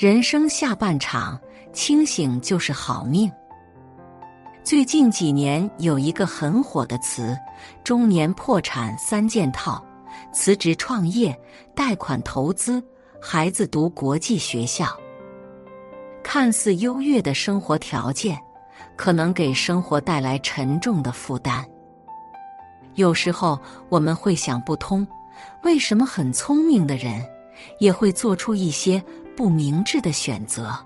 人生下半场，清醒就是好命。最近几年有一个很火的词：中年破产三件套，辞职创业、贷款投资、孩子读国际学校。看似优越的生活条件，可能给生活带来沉重的负担。有时候我们会想不通，为什么很聪明的人也会做出一些不明智的选择？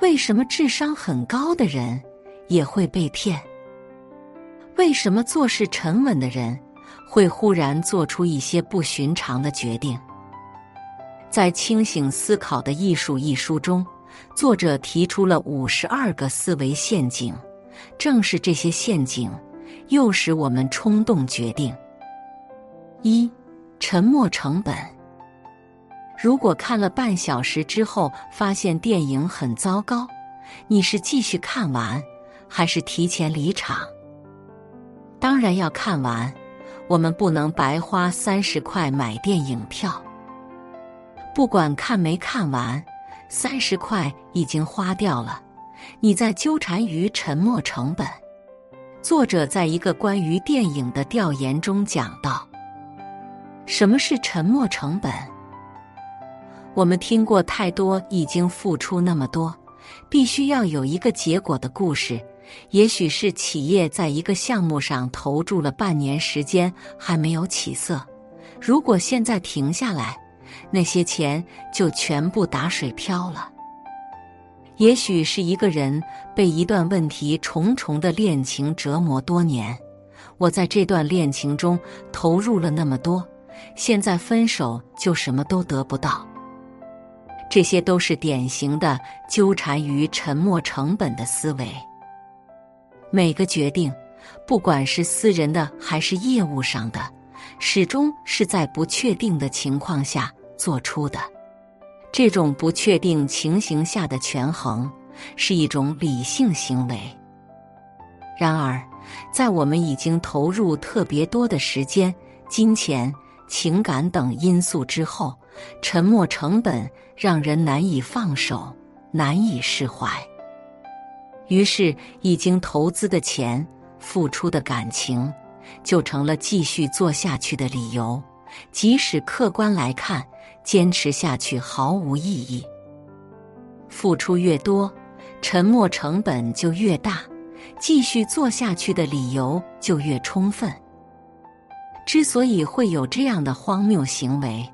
为什么智商很高的人也会被骗？为什么做事沉稳的人会忽然做出一些不寻常的决定？在《清醒思考的艺术》一书中，作者提出了五十二个思维陷阱，正是这些陷阱。诱使我们冲动决定。一、沉没成本。如果看了半小时之后发现电影很糟糕，你是继续看完，还是提前离场？当然要看完，我们不能白花三十块买电影票。不管看没看完，三十块已经花掉了，你在纠缠于沉没成本。作者在一个关于电影的调研中讲到：“什么是沉没成本？我们听过太多已经付出那么多，必须要有一个结果的故事。也许是企业在一个项目上投注了半年时间还没有起色，如果现在停下来，那些钱就全部打水漂了。”也许是一个人被一段问题重重的恋情折磨多年，我在这段恋情中投入了那么多，现在分手就什么都得不到。这些都是典型的纠缠于沉没成本的思维。每个决定，不管是私人的还是业务上的，始终是在不确定的情况下做出的。这种不确定情形下的权衡是一种理性行为。然而，在我们已经投入特别多的时间、金钱、情感等因素之后，沉没成本让人难以放手、难以释怀。于是，已经投资的钱、付出的感情，就成了继续做下去的理由。即使客观来看，坚持下去毫无意义。付出越多，沉没成本就越大，继续做下去的理由就越充分。之所以会有这样的荒谬行为，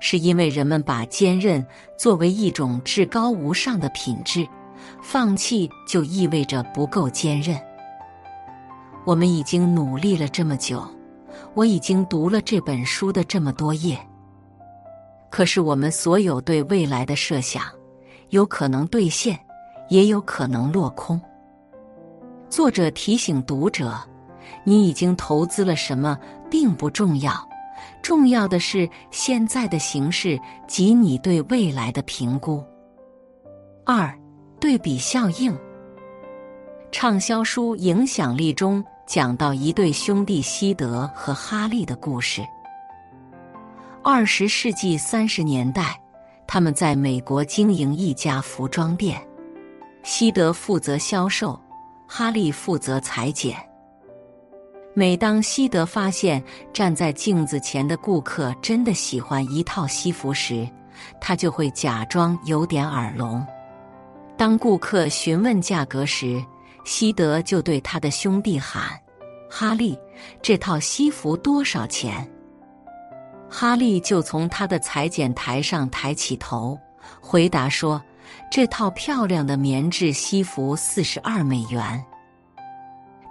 是因为人们把坚韧作为一种至高无上的品质，放弃就意味着不够坚韧。我们已经努力了这么久。我已经读了这本书的这么多页，可是我们所有对未来的设想，有可能兑现，也有可能落空。作者提醒读者：你已经投资了什么并不重要，重要的是现在的形势及你对未来的评估。二、对比效应。畅销书影响力中。讲到一对兄弟西德和哈利的故事。二十世纪三十年代，他们在美国经营一家服装店，西德负责销售，哈利负责裁剪。每当西德发现站在镜子前的顾客真的喜欢一套西服时，他就会假装有点耳聋。当顾客询问价格时，西德就对他的兄弟喊：“哈利，这套西服多少钱？”哈利就从他的裁剪台上抬起头，回答说：“这套漂亮的棉质西服四十二美元。”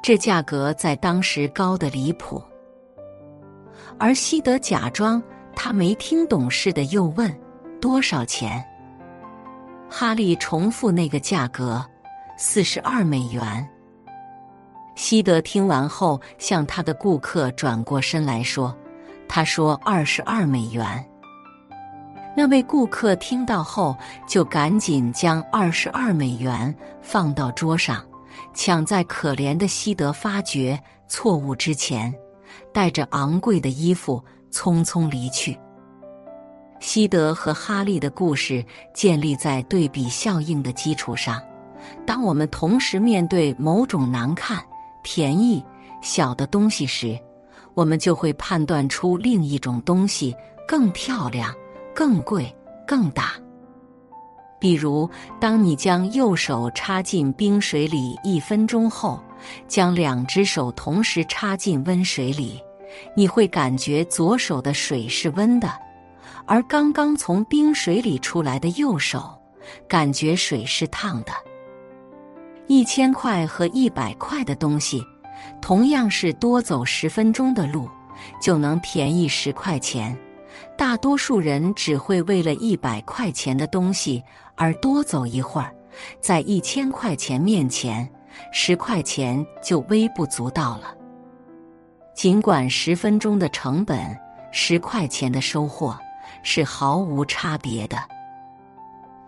这价格在当时高的离谱。而西德假装他没听懂似的，又问：“多少钱？”哈利重复那个价格。四十二美元。西德听完后，向他的顾客转过身来说：“他说二十二美元。”那位顾客听到后，就赶紧将二十二美元放到桌上，抢在可怜的西德发觉错误之前，带着昂贵的衣服匆匆离去。西德和哈利的故事建立在对比效应的基础上。当我们同时面对某种难看、便宜、小的东西时，我们就会判断出另一种东西更漂亮、更贵、更大。比如，当你将右手插进冰水里一分钟后，将两只手同时插进温水里，你会感觉左手的水是温的，而刚刚从冰水里出来的右手感觉水是烫的。一千块和一百块的东西，同样是多走十分钟的路，就能便宜十块钱。大多数人只会为了一百块钱的东西而多走一会儿，在一千块钱面前，十块钱就微不足道了。尽管十分钟的成本，十块钱的收获是毫无差别的。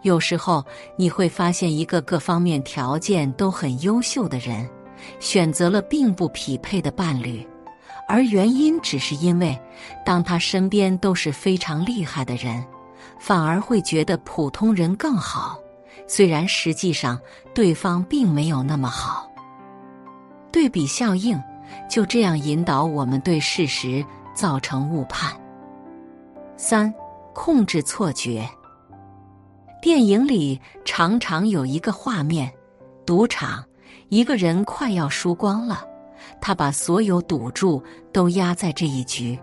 有时候你会发现，一个各方面条件都很优秀的人，选择了并不匹配的伴侣。而原因只是因为，当他身边都是非常厉害的人，反而会觉得普通人更好。虽然实际上对方并没有那么好。对比效应就这样引导我们对事实造成误判。三、控制错觉。电影里常常有一个画面：赌场，一个人快要输光了。他把所有赌注都压在这一局。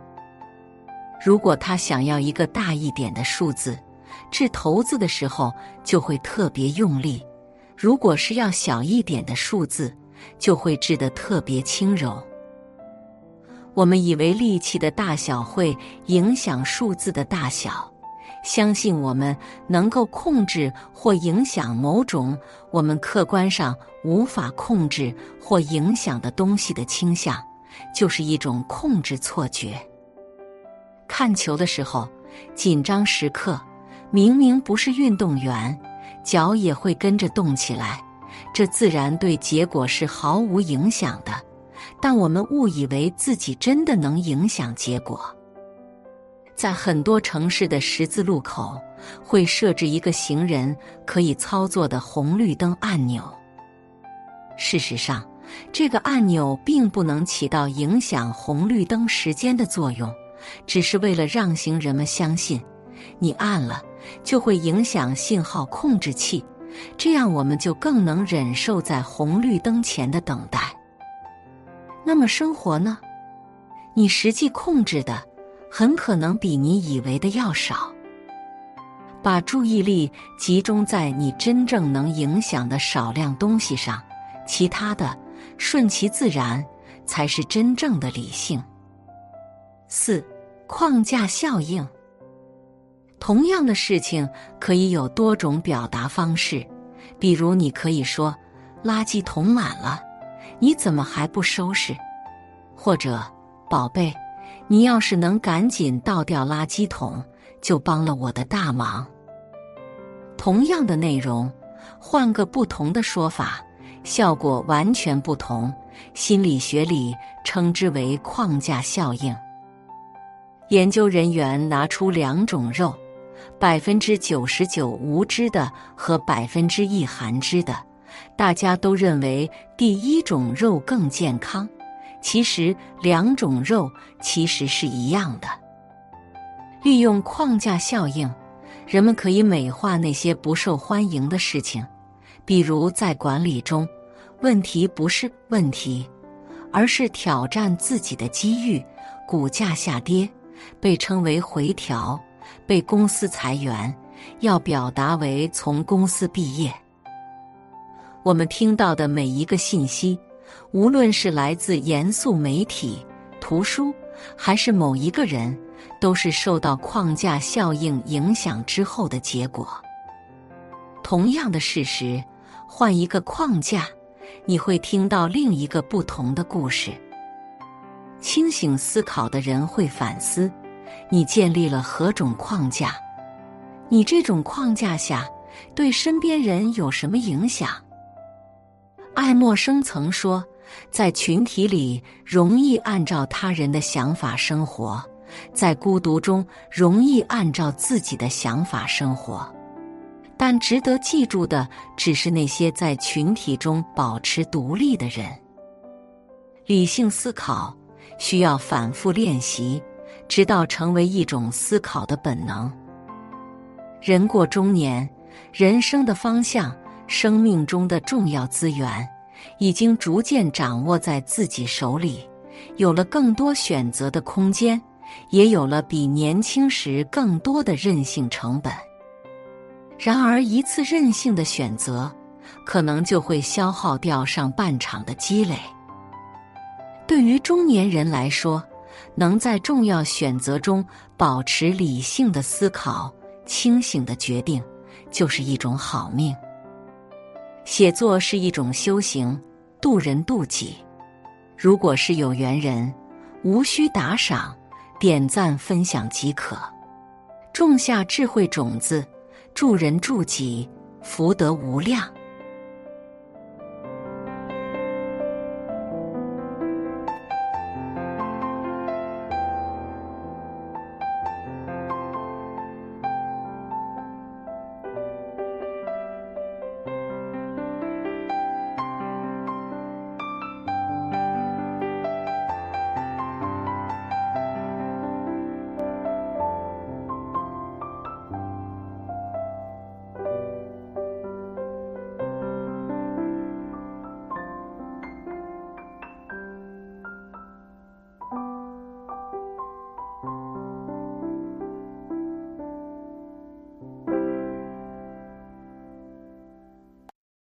如果他想要一个大一点的数字，掷骰子的时候就会特别用力；如果是要小一点的数字，就会掷得特别轻柔。我们以为力气的大小会影响数字的大小。相信我们能够控制或影响某种我们客观上无法控制或影响的东西的倾向，就是一种控制错觉。看球的时候，紧张时刻，明明不是运动员，脚也会跟着动起来，这自然对结果是毫无影响的，但我们误以为自己真的能影响结果。在很多城市的十字路口，会设置一个行人可以操作的红绿灯按钮。事实上，这个按钮并不能起到影响红绿灯时间的作用，只是为了让行人们相信，你按了就会影响信号控制器，这样我们就更能忍受在红绿灯前的等待。那么生活呢？你实际控制的？很可能比你以为的要少。把注意力集中在你真正能影响的少量东西上，其他的顺其自然才是真正的理性。四、框架效应。同样的事情可以有多种表达方式，比如你可以说：“垃圾桶满了，你怎么还不收拾？”或者“宝贝。”你要是能赶紧倒掉垃圾桶，就帮了我的大忙。同样的内容，换个不同的说法，效果完全不同。心理学里称之为框架效应。研究人员拿出两种肉，百分之九十九无脂的和百分之一含脂的，大家都认为第一种肉更健康。其实两种肉其实是一样的。利用框架效应，人们可以美化那些不受欢迎的事情，比如在管理中，问题不是问题，而是挑战自己的机遇。股价下跌被称为回调，被公司裁员要表达为从公司毕业。我们听到的每一个信息。无论是来自严肃媒体、图书，还是某一个人，都是受到框架效应影响之后的结果。同样的事实，换一个框架，你会听到另一个不同的故事。清醒思考的人会反思：你建立了何种框架？你这种框架下对身边人有什么影响？爱默生曾说。在群体里，容易按照他人的想法生活，在孤独中容易按照自己的想法生活。但值得记住的，只是那些在群体中保持独立的人。理性思考需要反复练习，直到成为一种思考的本能。人过中年，人生的方向、生命中的重要资源，已经逐渐掌握在自己手里，有了更多选择的空间，也有了比年轻时更多的任性成本。然而，一次任性的选择，可能就会消耗掉上半场的积累。对于中年人来说，能在重要选择中保持理性的思考、清醒的决定，就是一种好命。写作是一种修行，渡人渡己。如果是有缘人，无需打赏、点赞、分享即可，种下智慧种子。助人助己，福德无量。